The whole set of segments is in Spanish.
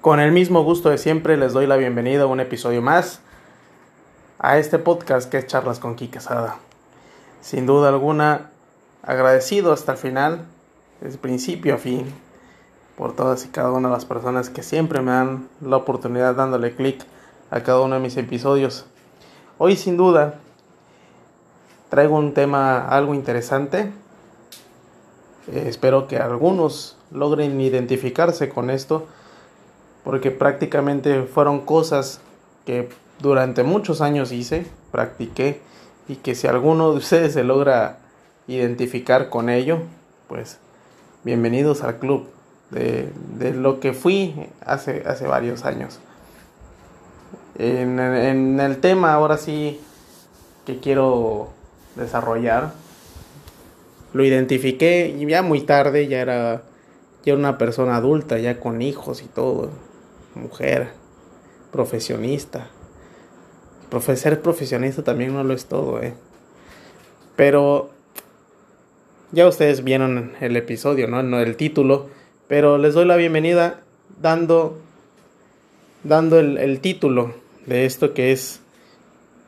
Con el mismo gusto de siempre les doy la bienvenida a un episodio más a este podcast que es Charlas con Quique Sada. Sin duda alguna, agradecido hasta el final, desde principio a fin, por todas y cada una de las personas que siempre me dan la oportunidad dándole clic a cada uno de mis episodios. Hoy sin duda traigo un tema algo interesante. Eh, espero que algunos logren identificarse con esto porque prácticamente fueron cosas que durante muchos años hice, practiqué y que si alguno de ustedes se logra identificar con ello, pues bienvenidos al club de, de lo que fui hace, hace varios años. En, en, el tema ahora sí que quiero desarrollar, lo identifiqué ya muy tarde, ya era, ya era una persona adulta, ya con hijos y todo, mujer, profesionista. Ser profesionista también no lo es todo, ¿eh? Pero ya ustedes vieron el episodio, ¿no? No el título, pero les doy la bienvenida dando, dando el, el título de esto que es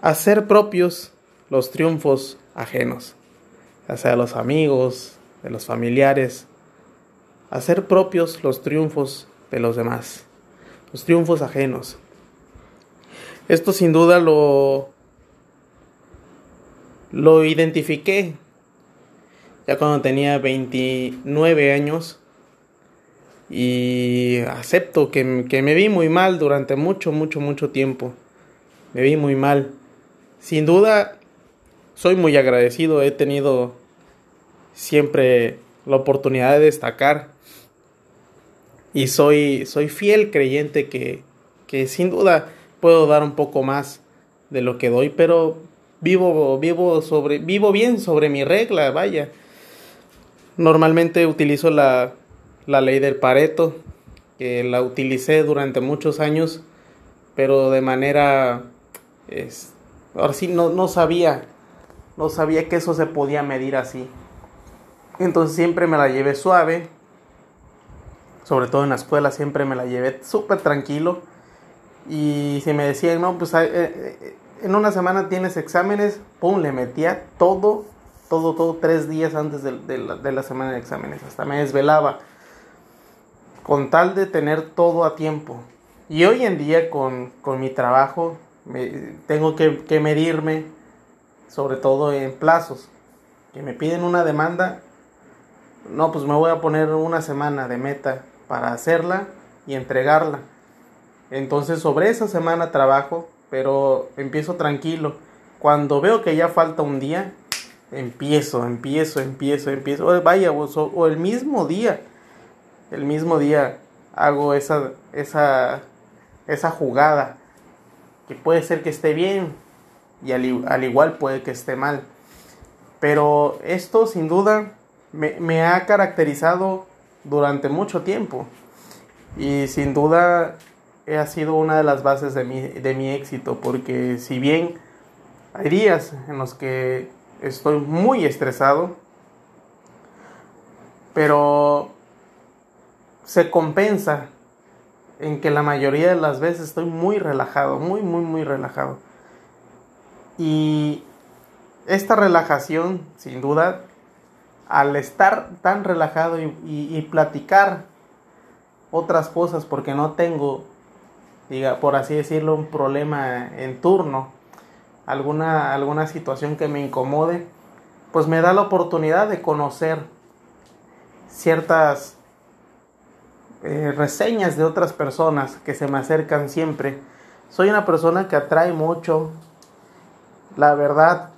hacer propios los triunfos ajenos, ya sea de los amigos, de los familiares, hacer propios los triunfos de los demás, los triunfos ajenos. Esto sin duda lo, lo identifiqué ya cuando tenía 29 años y acepto que, que, me vi muy mal durante mucho, mucho, mucho tiempo. Me vi muy mal. Sin duda, soy muy agradecido. He tenido siempre la oportunidad de destacar. Y soy, soy fiel creyente que, que sin duda puedo dar un poco más de lo que doy, pero vivo, vivo, sobre, vivo bien sobre mi regla, vaya. Normalmente utilizo la, la ley del Pareto, que la utilicé durante muchos años, pero de manera, es, ahora sí, no, no sabía, no sabía que eso se podía medir así. Entonces siempre me la llevé suave, sobre todo en la escuela siempre me la llevé súper tranquilo y si me decían, no, pues eh, eh, en una semana tienes exámenes, pum, le metía todo, todo, todo, tres días antes de, la, semana de exámenes. Hasta me desvelaba. Con tal de tener todo a tiempo. Y hoy en día con, mi trabajo tengo que, que, medirme, sobre todo en plazos. Que me piden una demanda, no, pues me voy a poner una semana de meta para hacerla y entregarla. Entonces sobre esa semana trabajo, pero empiezo tranquilo. Cuando veo que ya falta un día, empiezo, empiezo, empiezo, empiezo. O vaya, o, el mismo día, el mismo día hago esa, esa, esa jugada. Que puede ser que esté bien y al, al igual puede que esté mal. Pero esto sin duda me, me ha caracterizado durante mucho tiempo. Y sin duda ha sido una de las bases de mi, de mi éxito, porque si bien hay días en los que estoy muy estresado, pero se compensa en que la mayoría de las veces estoy muy relajado, muy, muy, muy relajado. Y esta relajación, sin duda, al estar tan relajado y, platicar otras cosas, porque no tengo diga, por así decirlo, un problema en turno, alguna, alguna situación que me incomode, pues me da la oportunidad de conocer ciertas eh, reseñas de otras personas que se me acercan siempre. Soy una persona que atrae mucho, la verdad,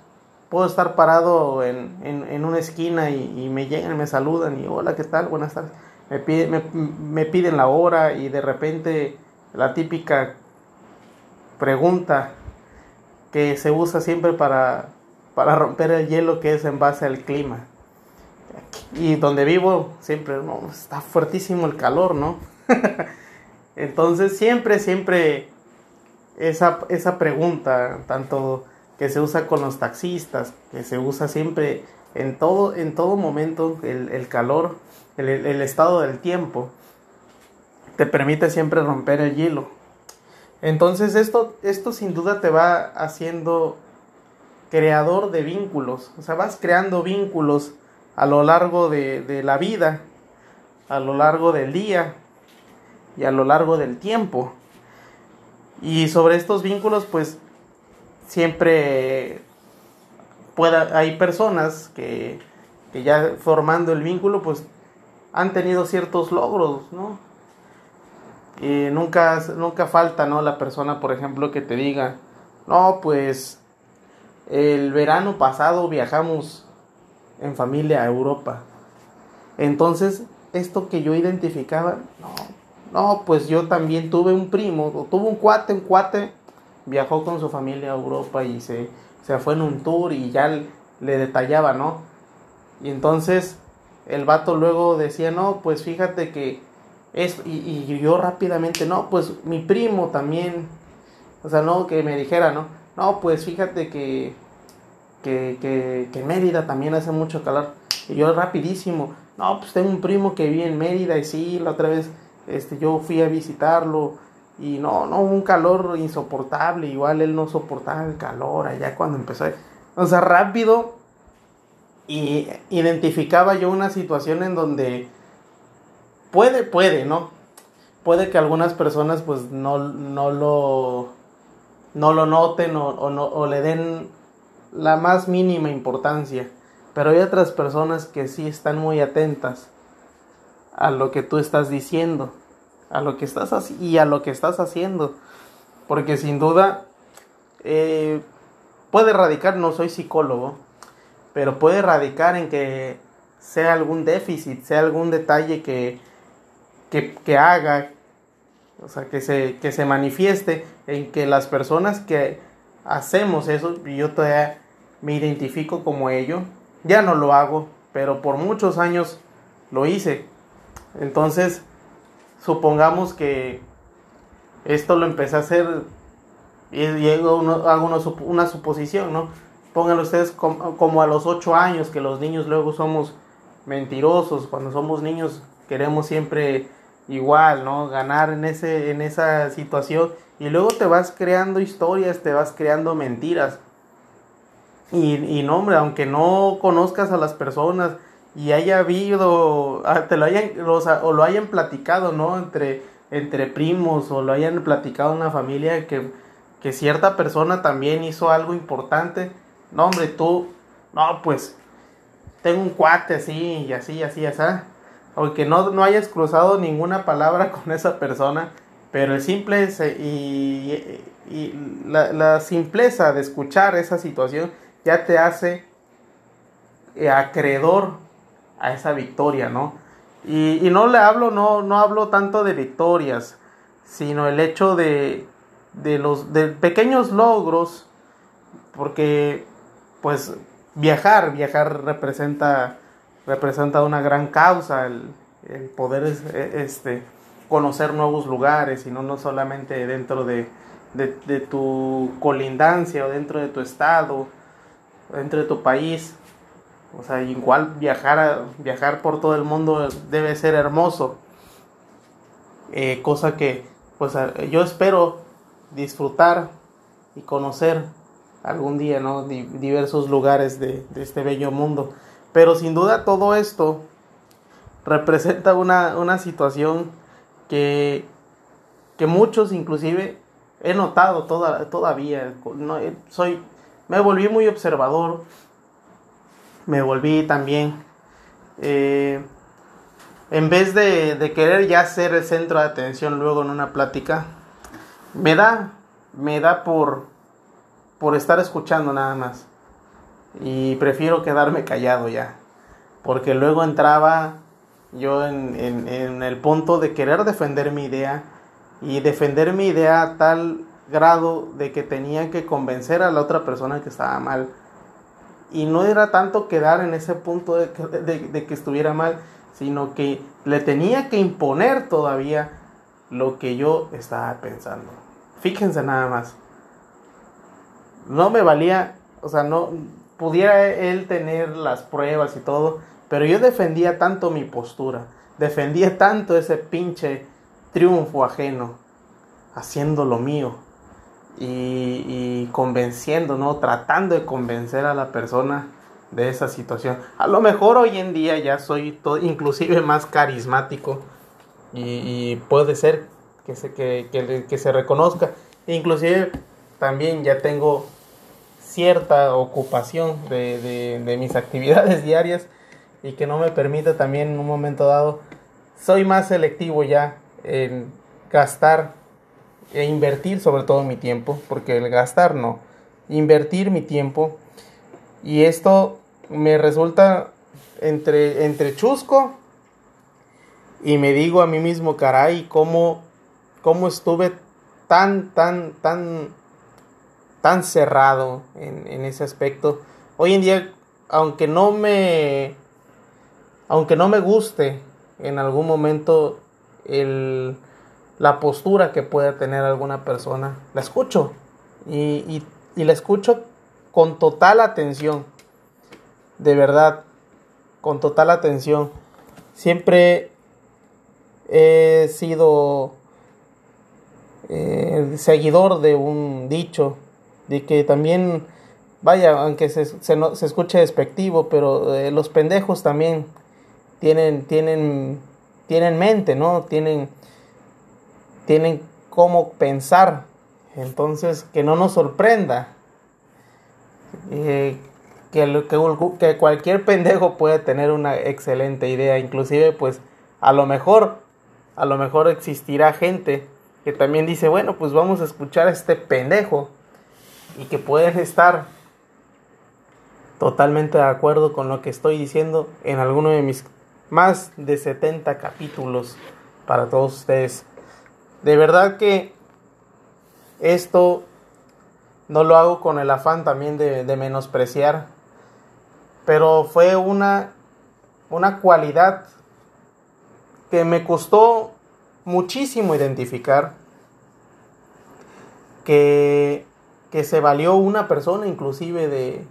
puedo estar parado en, en, una esquina y, me llegan, me saludan y hola, ¿qué tal? Buenas tardes. Me, me, me piden la hora y de repente la típica pregunta que se usa siempre para, para romper el hielo que es en base al clima. Y donde vivo siempre no, está fuertísimo el calor, ¿no? Entonces siempre, siempre esa, esa pregunta, tanto que se usa con los taxistas, que se usa siempre en todo, en todo momento, el, calor, el, el estado del tiempo te permite siempre romper el hielo. Entonces esto, esto sin duda te va haciendo creador de vínculos, o sea, vas creando vínculos a lo largo de, de la vida, a lo largo del día y a lo largo del tiempo. Y sobre estos vínculos, pues siempre pueda, hay personas que, que ya formando el vínculo, pues han tenido ciertos logros, ¿no? Y nunca, nunca falta, ¿no? La persona, por ejemplo, que te diga, no, pues el verano pasado viajamos en familia a Europa. Entonces, esto que yo identificaba, no, no, pues yo también tuve un primo, o tuve un cuate, un cuate, viajó con su familia a Europa y se, se fue en un tour y ya le detallaba, ¿no? Y entonces el vato luego decía, no, pues fíjate que es, y, y yo rápidamente, no, pues mi primo también, o sea, no, que me dijera, ¿no? No, pues fíjate que, que, que, que Mérida también hace mucho calor. Y yo rapidísimo, no, pues tengo un primo que vive en Mérida y sí, la otra vez este, yo fui a visitarlo y no, no, un calor insoportable, igual él no soportaba el calor allá cuando empezó. O sea, rápido y identificaba yo una situación en donde puede, puede, ¿no? Puede que algunas personas pues no, no lo no lo noten o, o, no, o le den la más mínima importancia. Pero hay otras personas que sí están muy atentas a lo que tú estás diciendo, a lo que estás y a lo que estás haciendo. Porque sin duda eh, puede radicar, no soy psicólogo, pero puede radicar en que sea algún déficit, sea algún detalle que, que, haga, o sea, que se, que se manifieste en que las personas que hacemos eso, y yo todavía me identifico como ello, ya no lo hago, pero por muchos años lo hice. Entonces, supongamos que esto lo empecé a hacer y, hago, una, suposición, ¿no? Pónganlo ustedes como, a los 8 años, que los niños luego somos mentirosos, cuando somos niños queremos siempre igual, ¿no? Ganar en, ese, en esa situación y luego te vas creando historias, te vas creando mentiras. Y, y no, hombre, aunque no conozcas a las personas, y haya habido, ah, te lo hayan, o, lo hayan platicado, ¿no? Entre, entre primos o lo hayan platicado una familia que, que cierta persona también hizo algo importante. No, hombre, tú, no, pues, tengo un cuate así y así, así, así. Aunque no, no hayas cruzado ninguna palabra con esa persona, pero el simple y, y la, la simpleza de escuchar esa situación ya te hace eh, acreedor a esa victoria, ¿no? Y, no le hablo, no, no hablo tanto de victorias, sino el hecho de, de los de pequeños logros, porque pues viajar, viajar representa, representa una gran causa, el, poder e, este, conocer nuevos lugares y no, no solamente dentro de, de, de tu colindancia o dentro de tu estado, dentro de tu país, o sea, igual viajar, viajar por todo el mundo debe ser hermoso. Eh, cosa que pues yo espero disfrutar y conocer algún día, ¿no? diversos lugares de, este bello mundo. Pero sin duda todo esto representa una, una situación que, que muchos inclusive he notado toda, todavía. No, soy, me volví muy observador me volví también, eh, en vez de, querer ya ser el centro de atención luego en una plática, me da, me da por, por estar escuchando nada más. Y prefiero quedarme callado ya. Porque luego entraba yo en, en el punto de querer defender mi idea y defender mi idea a tal grado de que tenía que convencer a la otra persona que estaba mal y no era tanto quedar en ese punto de que, estuviera mal, sino que le tenía que imponer todavía lo que yo estaba pensando. Fíjense nada más. No me valía, o sea, no pudiera él tener las pruebas y todo, pero yo defendía tanto mi postura, defendía tanto ese pinche triunfo ajeno, haciendo lo mío y, y convenciendo, ¿no? Tratando de convencer a la persona de esa situación. A lo mejor hoy en día ya soy todo, inclusive más carismático y, puede ser que se, que, que, que se reconozca. Inclusive también ya tengo cierta ocupación de, de, de, mis actividades diarias y que no me permite también en un momento dado, soy más selectivo ya en gastar e invertir sobre todo mi tiempo, porque el gastar no, invertir mi tiempo y esto me resulta entre, entre chusco y me digo a mí mismo, caray, cómo, cómo estuve tan, tan, tan, tan cerrado en, en ese aspecto. Hoy en día, aunque no me, aunque no me guste en algún momento el, la postura que pueda tener alguna persona, la escucho y, y, la escucho con total atención de verdad, con total atención. Siempre he sido eh, seguidor de un dicho, de que también, vaya, aunque se, se, escuche despectivo, pero eh, los pendejos también tienen, tienen, tienen mente, ¿no? Tienen, tienen cómo pensar. Entonces, que no nos sorprenda. Eh, que, cualquier pendejo puede tener una excelente idea, inclusive pues a lo mejor, a lo mejor existirá gente que también dice, bueno, pues vamos a escuchar a este pendejo y que pueden estar totalmente de acuerdo con lo que estoy diciendo en alguno de mis más de 70 capítulos para todos ustedes. De verdad que esto no lo hago con el afán también de, menospreciar pero fue una, una cualidad que me costó muchísimo identificar, que, que se valió una persona inclusive de,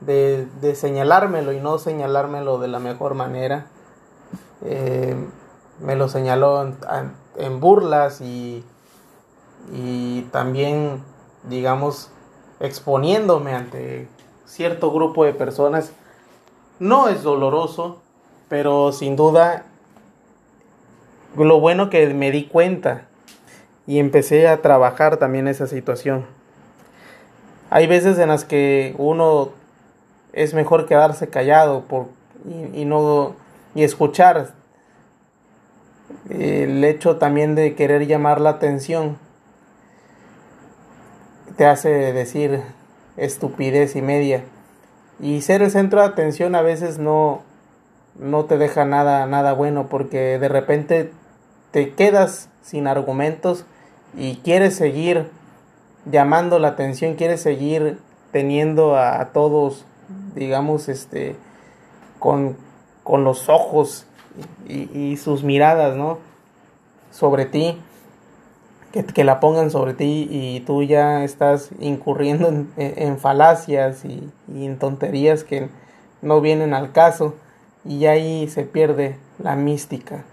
de, de, señalármelo y no señalármelo de la mejor manera. Eh, me lo señaló en, burlas y, y también, digamos, exponiéndome ante cierto grupo de personas. No es doloroso, pero sin duda lo bueno que me di cuenta y empecé a trabajar también esa situación. Hay veces en las que uno es mejor quedarse callado por, y, y no y escuchar el hecho también de querer llamar la atención te hace decir estupidez y media. Y ser el centro de atención a veces no, no te deja nada, nada bueno porque de repente te quedas sin argumentos y quieres seguir llamando la atención, quieres seguir teniendo a, todos, digamos, este, con, con los ojos y, y, sus miradas, ¿no? Sobre ti que, la pongan sobre ti y tú ya estás incurriendo en, falacias y, en tonterías que no vienen al caso y ahí se pierde la mística.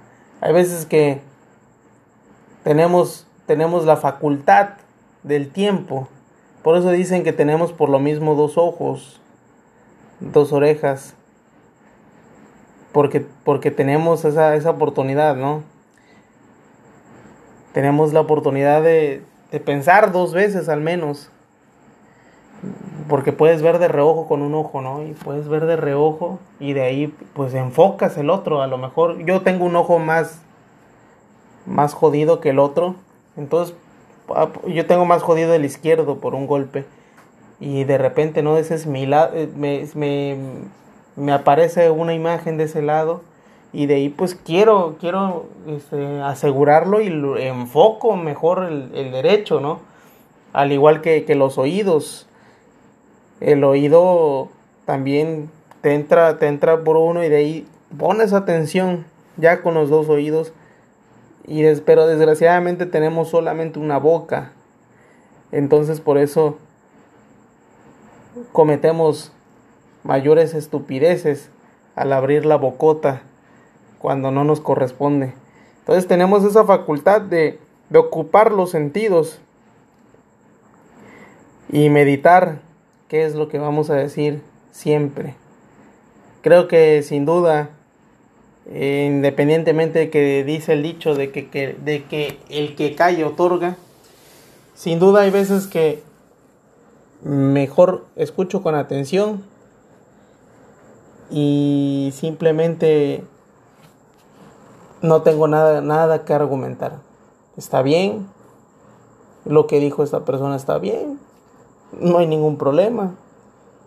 Hay veces que tenemos, tenemos la facultad del tiempo, por eso dicen que tenemos por lo mismo dos ojos, dos orejas, porque, porque tenemos esa, esa oportunidad, ¿no? tenemos la oportunidad de, de pensar dos veces al menos. Porque puedes ver de reojo con un ojo, ¿no? Y puedes ver de reojo y de ahí pues enfocas el otro. A lo mejor yo tengo un ojo más, más jodido que el otro. Entonces ah, yo tengo más jodido el izquierdo por un golpe. Y de repente, ¿no? Ese es mi lado. Eh, me, me, me aparece una imagen de ese lado y de ahí pues quiero, quiero este, asegurarlo y enfoco mejor el, el derecho, ¿no? Al igual que, que, los oídos. El oído también te entra, te entra por uno y de ahí pones atención ya con los dos oídos. Y pero desgraciadamente tenemos solamente una boca. Entonces por eso cometemos mayores estupideces al abrir la bocota cuando no nos corresponde. Entonces tenemos esa facultad de, de ocupar los sentidos y meditar qué es lo que vamos a decir siempre. Creo que sin duda, eh, independientemente de que dice el dicho de que, de que el que cae otorga, sin duda hay veces que mejor escucho con atención y simplemente no tengo nada, nada que argumentar. Está bien, lo que dijo esta persona está bien, no hay ningún problema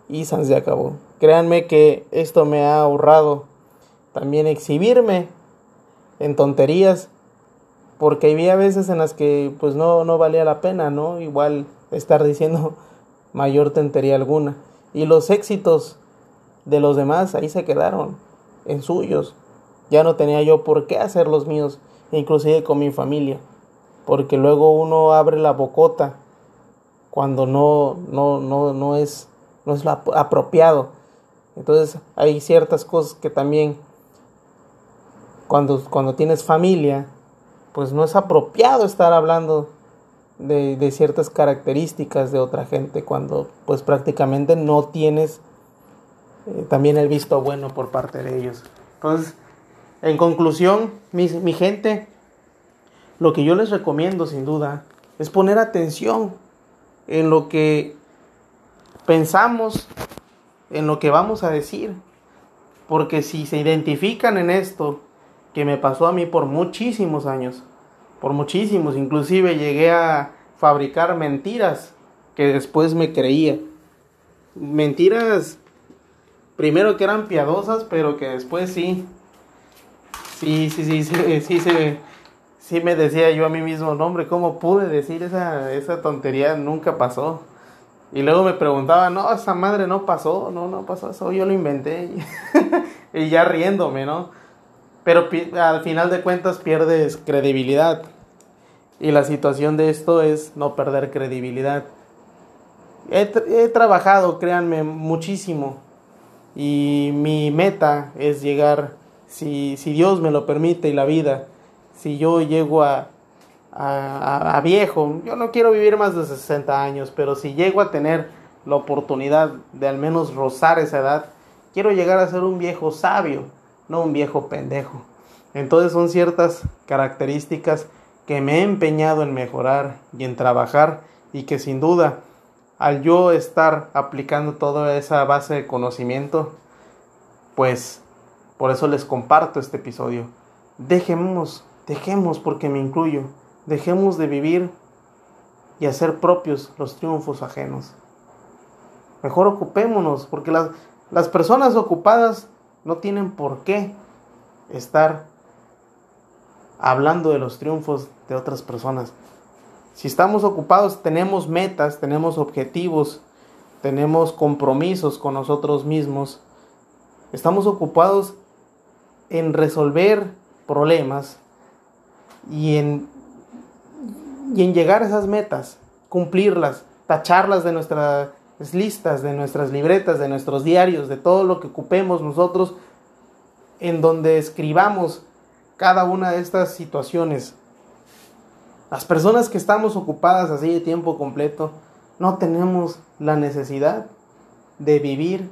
y se acabó. Créanme que esto me ha ahorrado también exhibirme en tonterías porque había veces en las que pues no, no valía la pena, ¿no? Igual estar diciendo mayor tontería alguna. Y los éxitos de los demás ahí se quedaron en suyos. Ya no tenía yo por qué hacer los míos, inclusive con mi familia, porque luego uno abre la bocota cuando no, no, no, no es, no es apropiado. Entonces hay ciertas cosas que también cuando, cuando tienes familia, pues no es apropiado estar hablando de, de, ciertas características de otra gente cuando pues prácticamente no tienes eh, también el visto bueno por parte de ellos. Entonces, en conclusión, mi, mi gente, lo que yo les recomiendo sin duda es poner atención en lo que pensamos, en lo que vamos a decir. Porque si se identifican en esto, que me pasó a mí por muchísimos años, por muchísimos, inclusive llegué a fabricar mentiras que después me creía. Mentiras, primero que eran piadosas, pero que después sí, sí, sí, sí, sí, sí, sí, sí me decía yo a mí mismo, no hombre, ¿cómo pude decir esa, esa tontería? Nunca pasó. Y luego me preguntaba, no, esa madre no pasó, no, no pasó eso, yo lo inventé. y ya riéndome, ¿no? Pero al final de cuentas pierdes credibilidad. Y la situación de esto es no perder credibilidad. He, he trabajado, créanme, muchísimo. Y mi meta es llegar, si, si Dios me lo permite y la vida, si yo llego a, a, viejo, yo no quiero vivir más de 60 años, pero si llego a tener la oportunidad de al menos rozar esa edad, quiero llegar a ser un viejo sabio, no un viejo pendejo. Entonces son ciertas características que me he empeñado en mejorar y en trabajar y que sin duda al yo estar aplicando toda esa base de conocimiento, pues por eso les comparto este episodio. Dejemos Dejemos, porque me incluyo, dejemos de vivir y hacer propios los triunfos ajenos. Mejor ocupémonos, porque las, las personas ocupadas no tienen por qué estar hablando de los triunfos de otras personas. Si estamos ocupados, tenemos metas, tenemos objetivos, tenemos compromisos con nosotros mismos. Estamos ocupados en resolver problemas, y en, y en llegar a esas metas, cumplirlas, tacharlas de nuestras listas, de nuestras libretas, de nuestros diarios, de todo lo que ocupemos nosotros, en donde escribamos cada una de estas situaciones. Las personas que estamos ocupadas así de tiempo completo, no tenemos la necesidad de vivir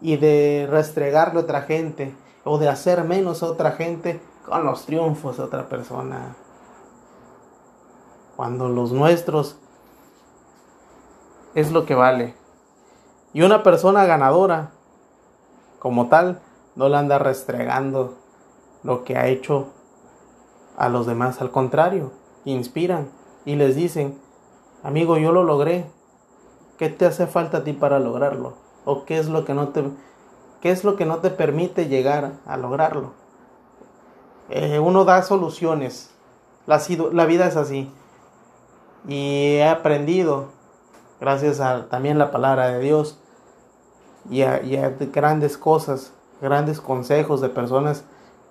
y de restregarle a otra gente o de hacer menos a otra gente con los triunfos de otra persona. Cuando los nuestros es lo que vale. Y una persona ganadora, como tal, no le anda restregando lo que ha hecho a los demás. Al contrario, inspiran y les dicen, amigo, yo lo logré. ¿Qué te hace falta a ti para lograrlo? ¿O qué es lo que no te, qué es lo que no te permite llegar a lograrlo? Eh, uno da soluciones. La, la, vida es así. Y he aprendido, gracias a también la palabra de Dios, y a, grandes cosas, grandes consejos de personas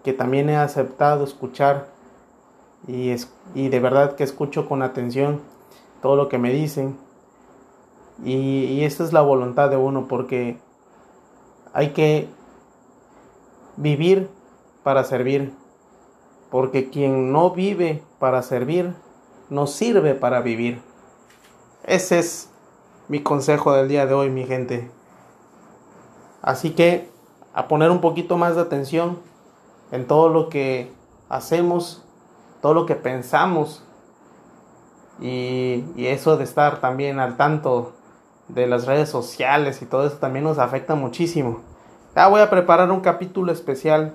que también he aceptado escuchar y, y de verdad que escucho con atención todo lo que me dicen. Y, y esta es la voluntad de uno porque hay que vivir para servir porque quien no vive para servir, no sirve para vivir. Ese es mi consejo del día de hoy, mi gente. Así que a poner un poquito más de atención en todo lo que hacemos, todo lo que pensamos y, eso de estar también al tanto de las redes sociales y todo eso también nos afecta muchísimo. Ya voy a preparar un capítulo especial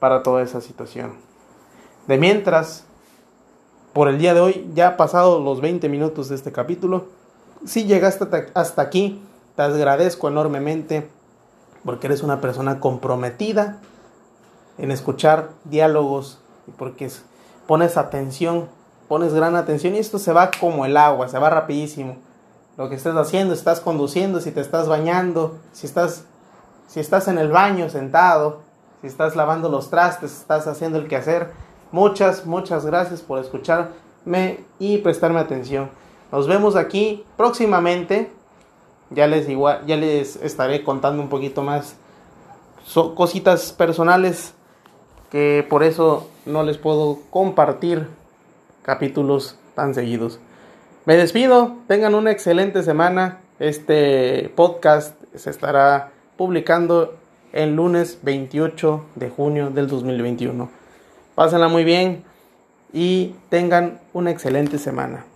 para toda esa situación. De mientras, por el día de hoy, ya pasado los 20 minutos de este capítulo, si llegaste hasta aquí, te agradezco enormemente porque eres una persona comprometida en escuchar diálogos y porque pones atención, pones gran atención y esto se va como el agua, se va rapidísimo. Lo que estés haciendo, estás conduciendo, si te estás bañando, si estás si estás en el baño sentado, si estás lavando los trastes, estás haciendo el quehacer, muchas muchas gracias por escucharme y prestarme atención. Nos vemos aquí próximamente. Ya les igual, ya les estaré contando un poquito más cositas personales que por eso no les puedo compartir capítulos tan seguidos. Me despido, tengan una excelente semana. Este podcast se estará publicando el lunes 28 de junio del 2021. Pásenla muy bien y tengan una excelente semana.